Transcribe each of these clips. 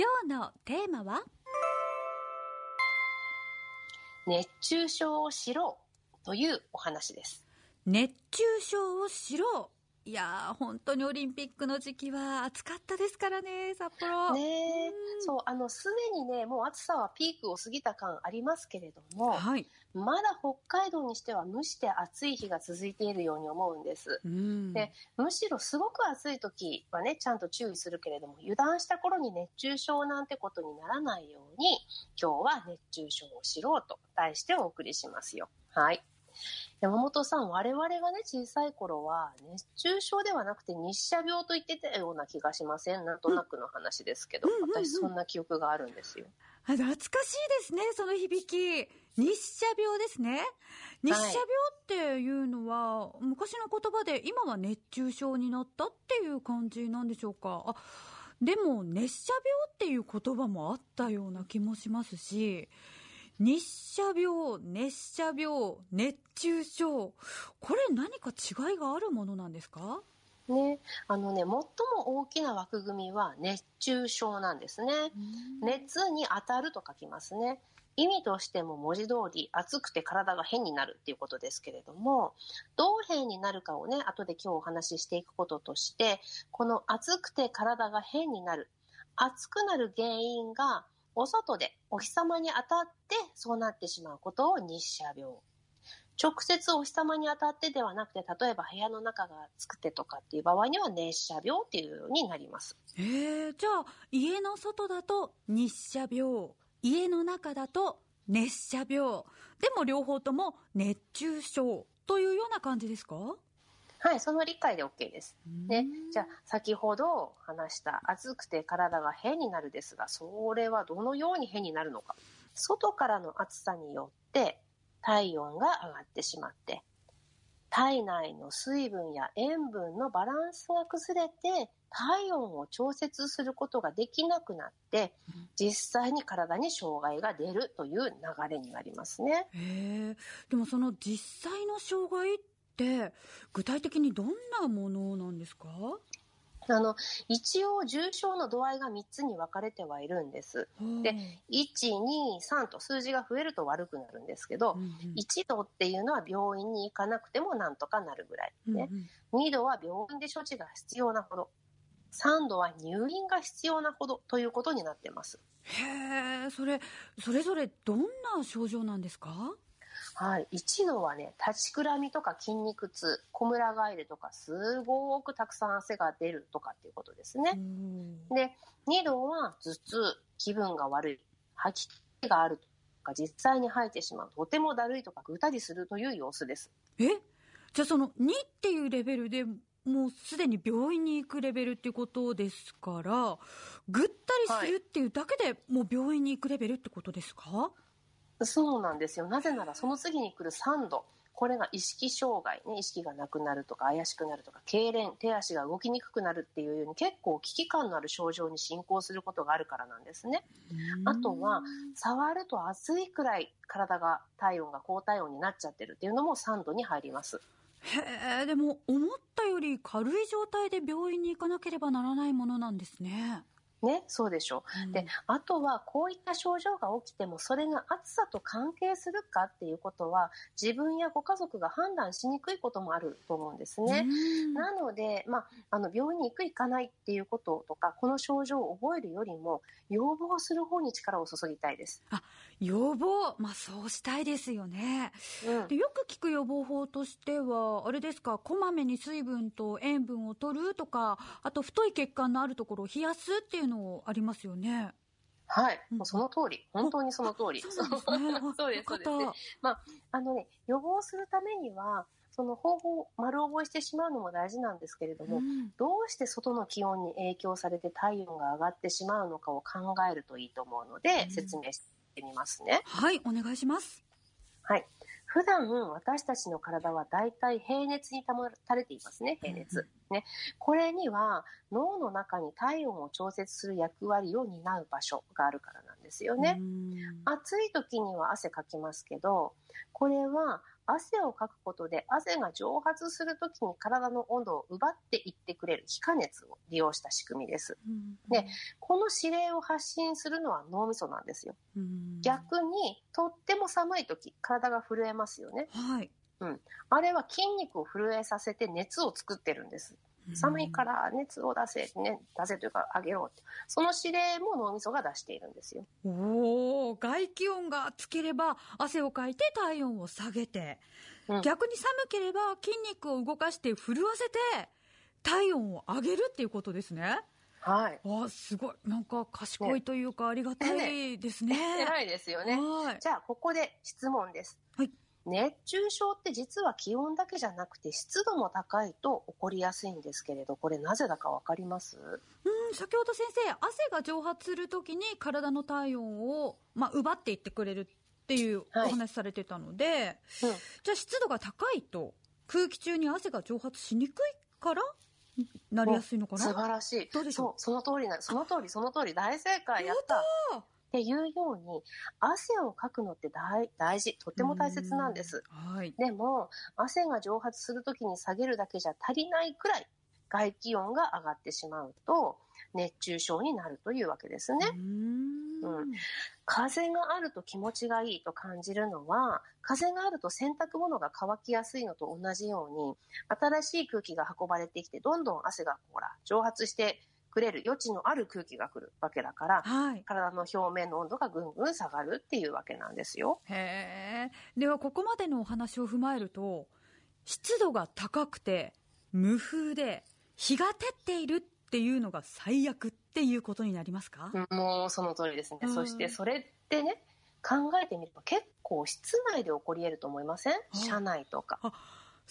今日のテーマは？熱中症を知ろうというお話です。熱中症を知ろういやー本当にオリンピックの時期は暑かったですからね札幌ねえうんそう、あの、すでにね、もう暑さはピークを過ぎた感ありますけれども、はいまだ北海道にしては蒸して暑い日が続いているように思うんです。うんでむしろすごく暑い時はね、ちゃんと注意するけれども、油断した頃に熱中症なんてことにならないように、今日は熱中症を知ろうと題してお送りしますよ。はい。山本さん、我々がね、小さい頃は、熱中症ではなくて日射病と言ってたような気がしません？なんとなくの話ですけど、うん。私そんな記憶があるんですよ。あ懐かしいですねその響き。日射病ですね。日射病っていうのは、昔の言葉で今は熱中症になったっていう感じなんでしょうか？あでも熱射病っていう言葉もあったような気もしますし日射病熱射病熱中症これ何か違いがあるものなんですか？ね、あのね、最も大きな枠組みは熱中症なんですね。熱に当たると書きますね。意味としても文字通り熱くて体が変になるっていうことですけれども、どう変になるかをね、後で今日お話ししていくこととして、この熱くて体が変になる。熱くなる原因がお外でお日様に当たってそうなってしまうことを日射病。直接お日様に当たってではなくて、例えば部屋の中が暑くてとかっていう場合には熱射病っていうようになります。えー、じゃあ家の外だと日射病家の中だと熱射病でも両方とも熱中症というような感じですか？はい、その理解で OK です。ねうん、じゃあ先ほど話した暑くて体が変になるですが、それはどのように変になるのか。外からの暑さによって体温が上がってしまって、体内の水分や塩分のバランスが崩れて体温を調節することができなくなってうん実際に体に障害が出るという流れになりますね。へえでもその実際の障害って具体的にどんなものなんですか？あの一応重症の度合いが3つに分かれてはいるんです。で123と数字が増えると悪くなるんですけど、うんうん。1度っていうのは病院に行かなくてもなんとかなるぐらい、ね。うん2度は病院で処置が必要なほど。3度は入院が必要なほどということになってます。へえそれそれぞれどんな症状なんですか？はい、1度はね立ちくらみとか筋肉痛こむら返りとかすごくたくさん汗が出るとかっていうことですね。うんで2度は頭痛気分が悪い吐き気があるとか実際に吐いてしまうとてもだるいとかぐったりするという様子です。え？じゃあその2っていうレベルでもうすでに病院に行くレベルっていうことですからぐったりするっていうだけでもう病院に行くレベルってことですか、そうなんですよ。なぜならその次に来る3度。これが意識障害、ね、意識がなくなるとか怪しくなるとか痙攣手足が動きにくくなるっていうように結構危機感のある症状に進行することがあるからなんですね。あとは触ると暑いくらい体が体温が高体温になっちゃってるっていうのも3度に入ります。へえでも思ったより軽い状態で病院に行かなければならないものなんですね、ねそうでしょ。ううん。であとはこういった症状が起きてもそれが暑さと関係するかっていうことは自分やご家族が判断しにくいこともあると思うんですね。うん。なので、まあ、あの病院に行く行かないっていうこととかこの症状を覚えるよりも予防する方に力を注ぎたいです。予防まあそうしたいですよね。うん。でよく聞く予防法としてはあれですかこまめに水分と塩分を取るとかあと太い血管のあるところを冷やすっていうのありますよね。はい、うん。もうその通り。本当にその通り。あそうですね。あ そうですよかった。そうあのね予防するためにはその方法を丸覚えしてしまうのも大事なんですけれども、うん。どうして外の気温に影響されて体温が上がってしまうのかを考えるといいと思うので、うん。説明してみますね。はいお願いします。はい。普段私たちの体はだいたい平熱に保たれていますね、平熱。ね。これには脳の中に体温を調節する役割を担う場所があるからなんですよね。うん暑い時には汗かきますけど、これは汗をかくことで汗が蒸発するときに体の温度を奪っていってくれる気化熱を利用した仕組みです。でこの指令を発信するのは脳みそなんですよ。逆にとっても寒い時体が震えますよね。はい。あれは筋肉を震えさせて熱を作ってるんです。寒いから熱を出せ、ね、出せというか上げろって。その指令も脳みそが出しているんですよ。おお、外気温がつければ汗をかいて体温を下げて、うん逆に寒ければ筋肉を動かして震わせて体温を上げるっていうことですね。はい。あすごい。なんか賢いというかありがたいですね。偉いですよね。はい。じゃあ、ここで質問です。はい熱中症って実は気温だけじゃなくて湿度も高いと起こりやすいんですけれど、これなぜだかわかります？うん、先ほど先生、汗が蒸発するときに体の体温を、まあ、奪っていってくれるっていうおはい。話されてたので、うん。じゃあ湿度が高いと空気中に汗が蒸発しにくいからなりやすいのかな？素晴らしい。どうでしょう？そう、その通りな、その通り、その通り、大正解。やった。っていうように、汗をかくのって大大事、とても大切なんです。うんはい。でも、汗が蒸発するときに下げるだけじゃ足りないくらい、外気温が上がってしまうと、熱中症になるというわけですね。うん風があると気持ちがいいと感じるのは、風があると洗濯物が乾きやすいのと同じように、新しい空気が運ばれてきて、どんどん汗がほら蒸発してくれる余地のある空気が来るわけだから、はい。体の表面の温度がぐんぐん下がるっていうわけなんですよ。へえ。では、ここまでのお話を踏まえると、湿度が高くて、無風で、日が照っているっていうのが最悪っていうことになりますか、もうその通りですね。うんそしてそれってね、考えてみれば結構室内で起こり得ると思いません？車内とか。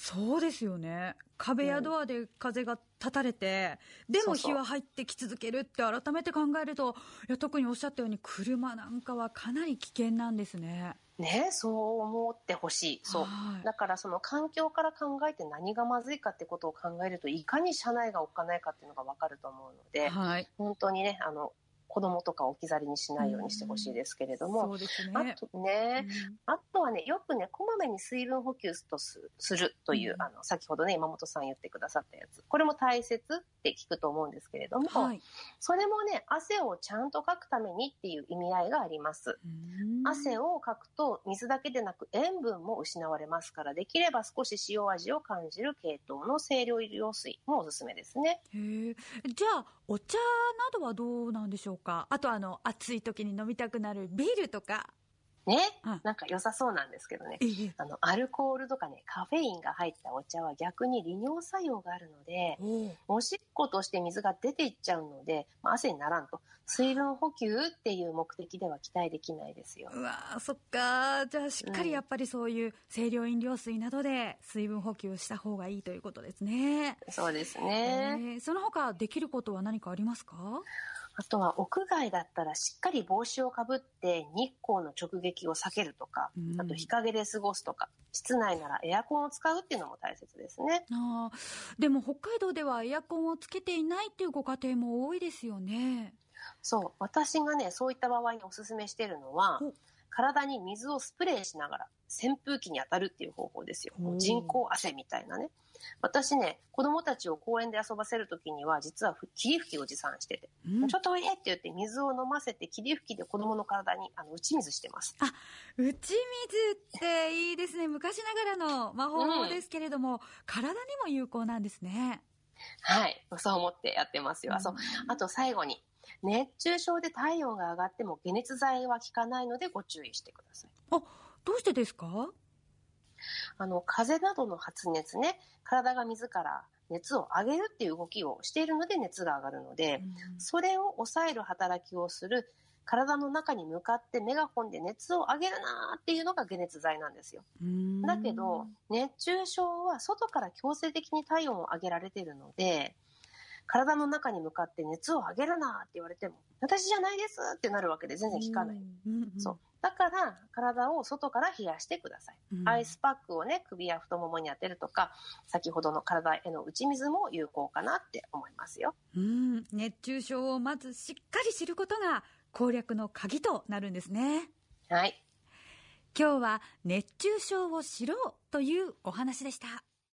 そうですよね。壁やドアで風が立たれて、でもそうそう日は入ってき続けるって改めて考えると、いや特におっしゃったように車なんかはかなり危険なんですね。ね、そう思ってほしい。そう。はいだからその環境から考えて何がまずいかってことを考えるといかに車内がおっかないかっていうのが分かると思うのではい。本当にねあの子供とか置き去りにしないようにしてほしいですけれども、そうですね。あとね、うん。あとはねよくねこまめに水分補給とすするという、うん。あの先ほどね山本さん言ってくださったやつ。これも大切って聞くと思うんですけれども、はい。それもね汗をちゃんとかくためにっていう意味合いがあります。うん。汗をかくと水だけでなく塩分も失われますからできれば少し塩味を感じる系統の清涼飲料水もおすすめですね。へえじゃあお茶などはどうなんでしょうか？あとあの暑い時に飲みたくなるビールとかね、うん。なんか良さそうなんですけどね。ええ。あのアルコールとかねカフェインが入ったお茶は逆に利尿作用があるのでおおしっことして水が出ていっちゃうので、まあ、汗にならんと。水分補給っていう目的では期待できないですよ。うわーそっかじゃあしっかりやっぱりそういう清涼飲料水などで水分補給した方がいいということですね、そうですえね、ーその他できることは何かありますか？あとは屋外だったらしっかり帽子をかぶって日光の直撃を避けるとか、うんあと日陰で過ごすとか、室内ならエアコンを使うっていうのも大切ですね。あーでも北海道ではエアコンをつけていないっていうご家庭も多いですよねそう、私がね、そういった場合におすすめしてるのはお、体に水をスプレーしながら扇風機に当たるっていう方法ですよ。人工汗みたいなね。私ね、子供たちを公園で遊ばせるときには、実は霧吹きを持参してて、うんちょっとおいでって言って水を飲ませて霧吹きで子供の体にあの打ち水してます。打ち水っていいですね昔ながらの魔法ですけれども、体にも有効なんですねはい。そう思ってやってますよ。あそうあと最後に、熱中症で体温が上がっても解熱剤は効かないのでご注意してください。どうしてですか？あの、風邪などの発熱ね、体が自ら熱を上げるっていう動きをしているので熱が上がるので、それを抑える働きをする体の中に向かってメガホンで熱を上げるなーっていうのが解熱剤なんですよ。うんだけど、熱中症は外から強制的に体温を上げられているので、体の中に向かって熱を上げるなって言われても、私じゃないですってなるわけで全然効かない。そう。だから、体を外から冷やしてください。うんアイスパックをね、首や太ももに当てるとか、先ほどの体への打ち水も有効かなって思いますよ。うん熱中症をまずしっかり知ることが攻略の鍵となるんですねはい。今日は熱中症を知ろうというお話でした